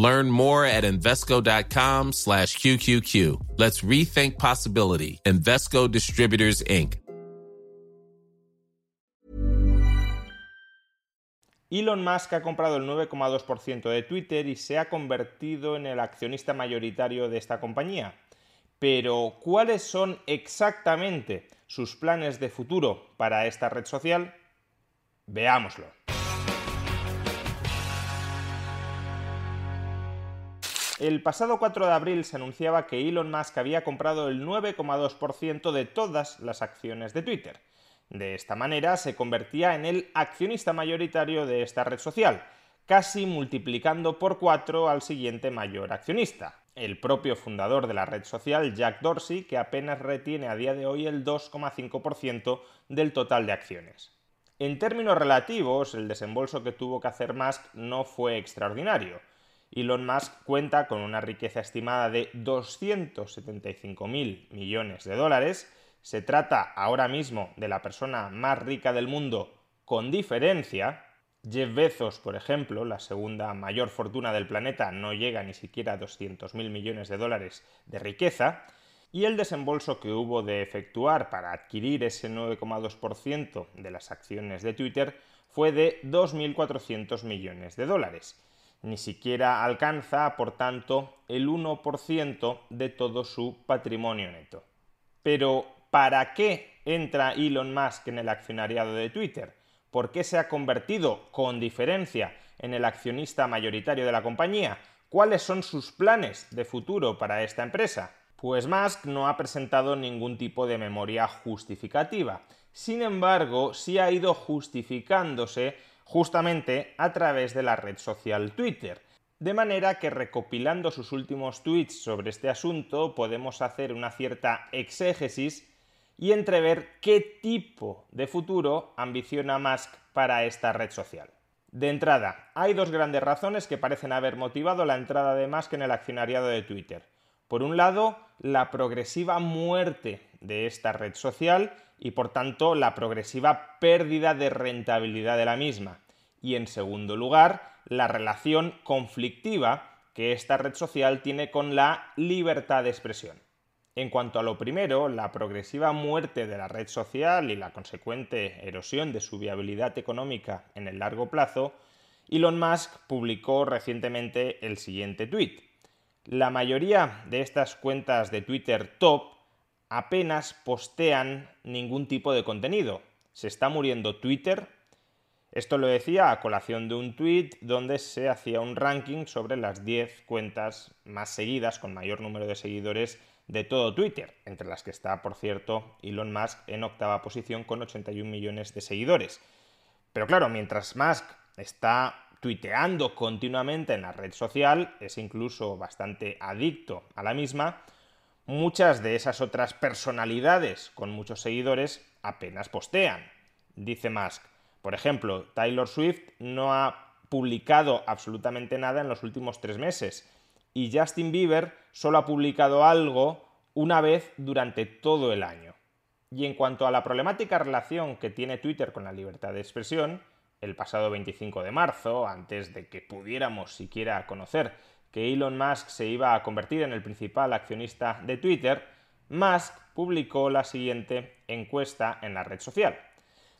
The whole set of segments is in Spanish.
Learn more at Invesco.com slash QQQ. Let's rethink possibility. Invesco Distributors, Inc. Elon Musk ha comprado el 9,2% de Twitter y se ha convertido en el accionista mayoritario de esta compañía. Pero, ¿cuáles son exactamente sus planes de futuro para esta red social? Veámoslo. El pasado 4 de abril se anunciaba que Elon Musk había comprado el 9,2% de todas las acciones de Twitter. De esta manera se convertía en el accionista mayoritario de esta red social, casi multiplicando por 4 al siguiente mayor accionista, el propio fundador de la red social, Jack Dorsey, que apenas retiene a día de hoy el 2,5% del total de acciones. En términos relativos, el desembolso que tuvo que hacer Musk no fue extraordinario. Elon Musk cuenta con una riqueza estimada de 275.000 millones de dólares. Se trata ahora mismo de la persona más rica del mundo con diferencia. Jeff Bezos, por ejemplo, la segunda mayor fortuna del planeta, no llega ni siquiera a 200.000 millones de dólares de riqueza. Y el desembolso que hubo de efectuar para adquirir ese 9,2% de las acciones de Twitter fue de 2.400 millones de dólares ni siquiera alcanza, por tanto, el 1% de todo su patrimonio neto. Pero, ¿para qué entra Elon Musk en el accionariado de Twitter? ¿Por qué se ha convertido, con diferencia, en el accionista mayoritario de la compañía? ¿Cuáles son sus planes de futuro para esta empresa? Pues Musk no ha presentado ningún tipo de memoria justificativa. Sin embargo, sí ha ido justificándose justamente a través de la red social Twitter. De manera que recopilando sus últimos tweets sobre este asunto podemos hacer una cierta exégesis y entrever qué tipo de futuro ambiciona Musk para esta red social. De entrada, hay dos grandes razones que parecen haber motivado la entrada de Musk en el accionariado de Twitter. Por un lado, la progresiva muerte de esta red social y por tanto la progresiva pérdida de rentabilidad de la misma. Y en segundo lugar, la relación conflictiva que esta red social tiene con la libertad de expresión. En cuanto a lo primero, la progresiva muerte de la red social y la consecuente erosión de su viabilidad económica en el largo plazo, Elon Musk publicó recientemente el siguiente tuit. La mayoría de estas cuentas de Twitter top apenas postean ningún tipo de contenido. Se está muriendo Twitter. Esto lo decía a colación de un tweet donde se hacía un ranking sobre las 10 cuentas más seguidas, con mayor número de seguidores de todo Twitter, entre las que está, por cierto, Elon Musk en octava posición con 81 millones de seguidores. Pero claro, mientras Musk está tuiteando continuamente en la red social, es incluso bastante adicto a la misma, muchas de esas otras personalidades con muchos seguidores apenas postean. Dice Musk, por ejemplo, Taylor Swift no ha publicado absolutamente nada en los últimos tres meses y Justin Bieber solo ha publicado algo una vez durante todo el año. Y en cuanto a la problemática relación que tiene Twitter con la libertad de expresión, el pasado 25 de marzo, antes de que pudiéramos siquiera conocer que Elon Musk se iba a convertir en el principal accionista de Twitter, Musk publicó la siguiente encuesta en la red social.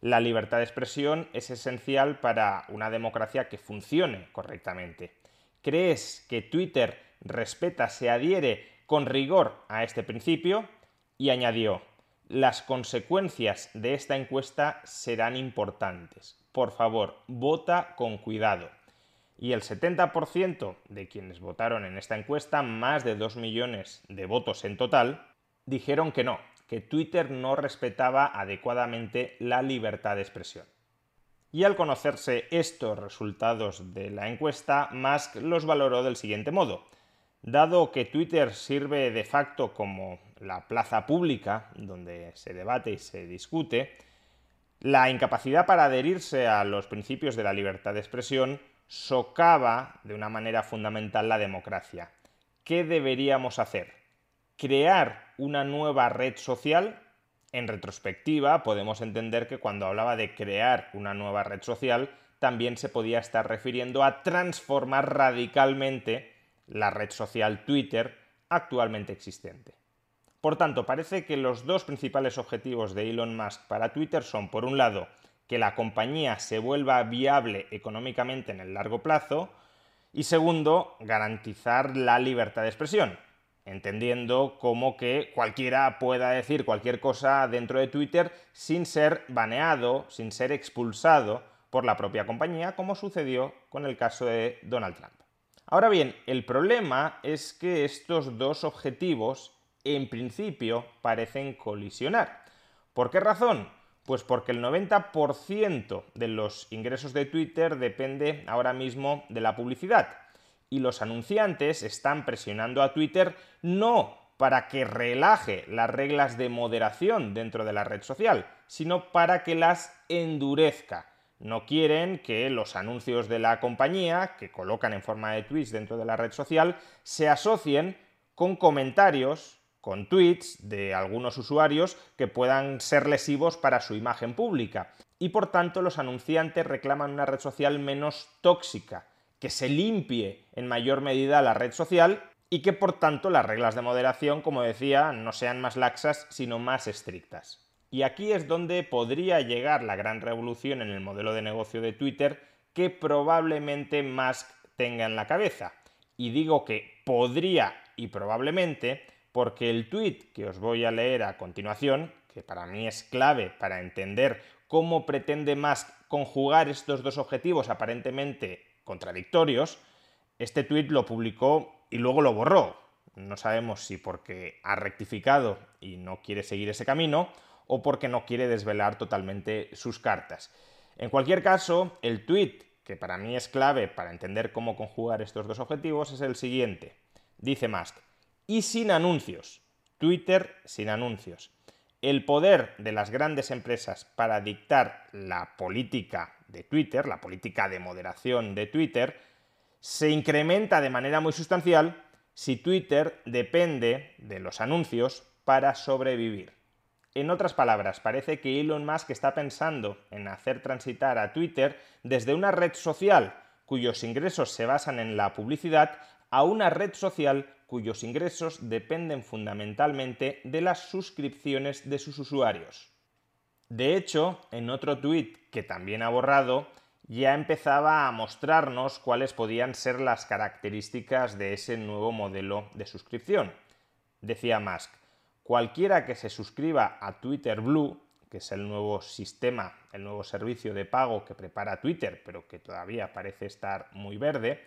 La libertad de expresión es esencial para una democracia que funcione correctamente. ¿Crees que Twitter respeta, se adhiere con rigor a este principio? Y añadió, las consecuencias de esta encuesta serán importantes. Por favor, vota con cuidado y el 70% de quienes votaron en esta encuesta, más de 2 millones de votos en total, dijeron que no, que Twitter no respetaba adecuadamente la libertad de expresión. Y al conocerse estos resultados de la encuesta, Musk los valoró del siguiente modo. Dado que Twitter sirve de facto como la plaza pública donde se debate y se discute, la incapacidad para adherirse a los principios de la libertad de expresión socava de una manera fundamental la democracia. ¿Qué deberíamos hacer? ¿Crear una nueva red social? En retrospectiva, podemos entender que cuando hablaba de crear una nueva red social, también se podía estar refiriendo a transformar radicalmente la red social Twitter actualmente existente. Por tanto, parece que los dos principales objetivos de Elon Musk para Twitter son, por un lado, que la compañía se vuelva viable económicamente en el largo plazo y segundo, garantizar la libertad de expresión, entendiendo como que cualquiera pueda decir cualquier cosa dentro de Twitter sin ser baneado, sin ser expulsado por la propia compañía, como sucedió con el caso de Donald Trump. Ahora bien, el problema es que estos dos objetivos en principio parecen colisionar. ¿Por qué razón? Pues porque el 90% de los ingresos de Twitter depende ahora mismo de la publicidad. Y los anunciantes están presionando a Twitter no para que relaje las reglas de moderación dentro de la red social, sino para que las endurezca. No quieren que los anuncios de la compañía, que colocan en forma de tweets dentro de la red social, se asocien con comentarios con tweets de algunos usuarios que puedan ser lesivos para su imagen pública. Y por tanto los anunciantes reclaman una red social menos tóxica, que se limpie en mayor medida la red social y que por tanto las reglas de moderación, como decía, no sean más laxas, sino más estrictas. Y aquí es donde podría llegar la gran revolución en el modelo de negocio de Twitter que probablemente Musk tenga en la cabeza. Y digo que podría y probablemente porque el tweet que os voy a leer a continuación, que para mí es clave para entender cómo pretende Musk conjugar estos dos objetivos aparentemente contradictorios, este tweet lo publicó y luego lo borró. No sabemos si porque ha rectificado y no quiere seguir ese camino o porque no quiere desvelar totalmente sus cartas. En cualquier caso, el tweet que para mí es clave para entender cómo conjugar estos dos objetivos es el siguiente. Dice Musk, y sin anuncios. Twitter sin anuncios. El poder de las grandes empresas para dictar la política de Twitter, la política de moderación de Twitter, se incrementa de manera muy sustancial si Twitter depende de los anuncios para sobrevivir. En otras palabras, parece que Elon Musk está pensando en hacer transitar a Twitter desde una red social cuyos ingresos se basan en la publicidad a una red social cuyos ingresos dependen fundamentalmente de las suscripciones de sus usuarios. De hecho, en otro tuit que también ha borrado, ya empezaba a mostrarnos cuáles podían ser las características de ese nuevo modelo de suscripción. Decía Musk, cualquiera que se suscriba a Twitter Blue, que es el nuevo sistema, el nuevo servicio de pago que prepara Twitter, pero que todavía parece estar muy verde,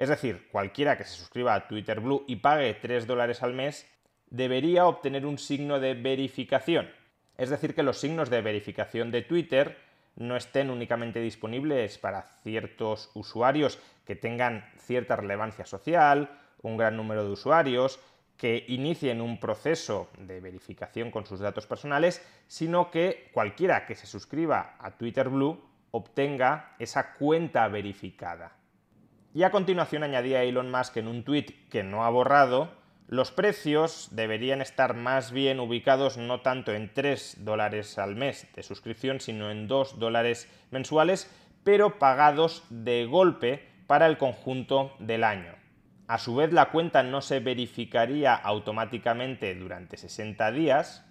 es decir, cualquiera que se suscriba a Twitter Blue y pague 3 dólares al mes debería obtener un signo de verificación. Es decir, que los signos de verificación de Twitter no estén únicamente disponibles para ciertos usuarios que tengan cierta relevancia social, un gran número de usuarios, que inicien un proceso de verificación con sus datos personales, sino que cualquiera que se suscriba a Twitter Blue obtenga esa cuenta verificada. Y a continuación añadía Elon Musk en un tuit que no ha borrado, los precios deberían estar más bien ubicados no tanto en 3 dólares al mes de suscripción, sino en 2 dólares mensuales, pero pagados de golpe para el conjunto del año. A su vez, la cuenta no se verificaría automáticamente durante 60 días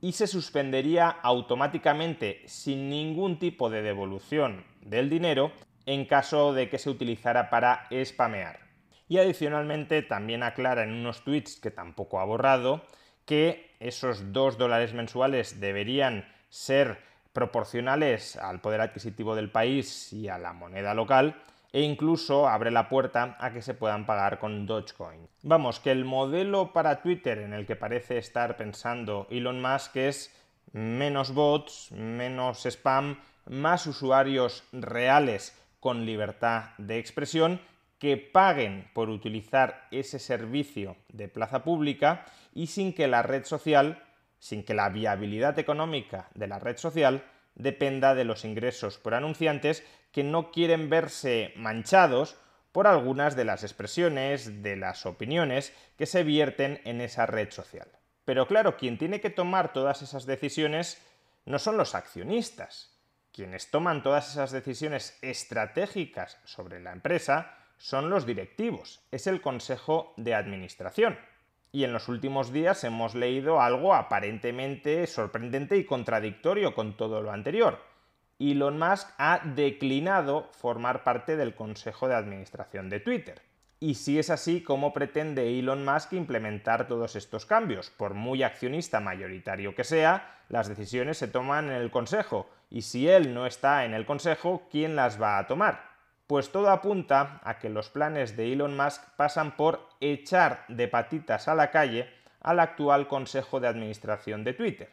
y se suspendería automáticamente sin ningún tipo de devolución del dinero en caso de que se utilizara para spamear. Y adicionalmente también aclara en unos tweets que tampoco ha borrado que esos 2 dólares mensuales deberían ser proporcionales al poder adquisitivo del país y a la moneda local e incluso abre la puerta a que se puedan pagar con Dogecoin. Vamos, que el modelo para Twitter en el que parece estar pensando Elon Musk es menos bots, menos spam, más usuarios reales con libertad de expresión que paguen por utilizar ese servicio de plaza pública y sin que la red social, sin que la viabilidad económica de la red social dependa de los ingresos por anunciantes que no quieren verse manchados por algunas de las expresiones, de las opiniones que se vierten en esa red social. Pero claro, quien tiene que tomar todas esas decisiones no son los accionistas. Quienes toman todas esas decisiones estratégicas sobre la empresa son los directivos, es el Consejo de Administración. Y en los últimos días hemos leído algo aparentemente sorprendente y contradictorio con todo lo anterior. Elon Musk ha declinado formar parte del Consejo de Administración de Twitter. Y si es así, ¿cómo pretende Elon Musk implementar todos estos cambios? Por muy accionista mayoritario que sea, las decisiones se toman en el Consejo, y si él no está en el Consejo, ¿quién las va a tomar? Pues todo apunta a que los planes de Elon Musk pasan por echar de patitas a la calle al actual Consejo de Administración de Twitter.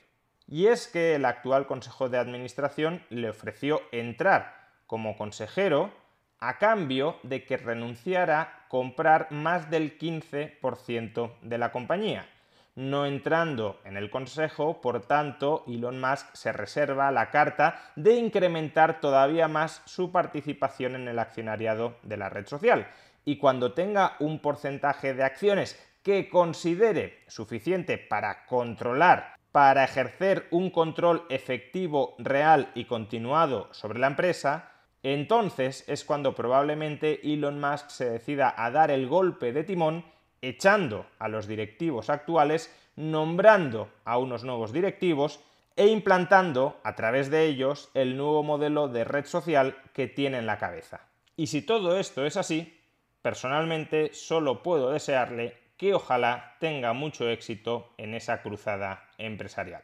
Y es que el actual Consejo de Administración le ofreció entrar como consejero a cambio de que renunciara a comprar más del 15% de la compañía no entrando en el Consejo, por tanto, Elon Musk se reserva la carta de incrementar todavía más su participación en el accionariado de la red social. Y cuando tenga un porcentaje de acciones que considere suficiente para controlar, para ejercer un control efectivo, real y continuado sobre la empresa, entonces es cuando probablemente Elon Musk se decida a dar el golpe de timón echando a los directivos actuales, nombrando a unos nuevos directivos e implantando a través de ellos el nuevo modelo de red social que tiene en la cabeza. Y si todo esto es así, personalmente solo puedo desearle que ojalá tenga mucho éxito en esa cruzada empresarial.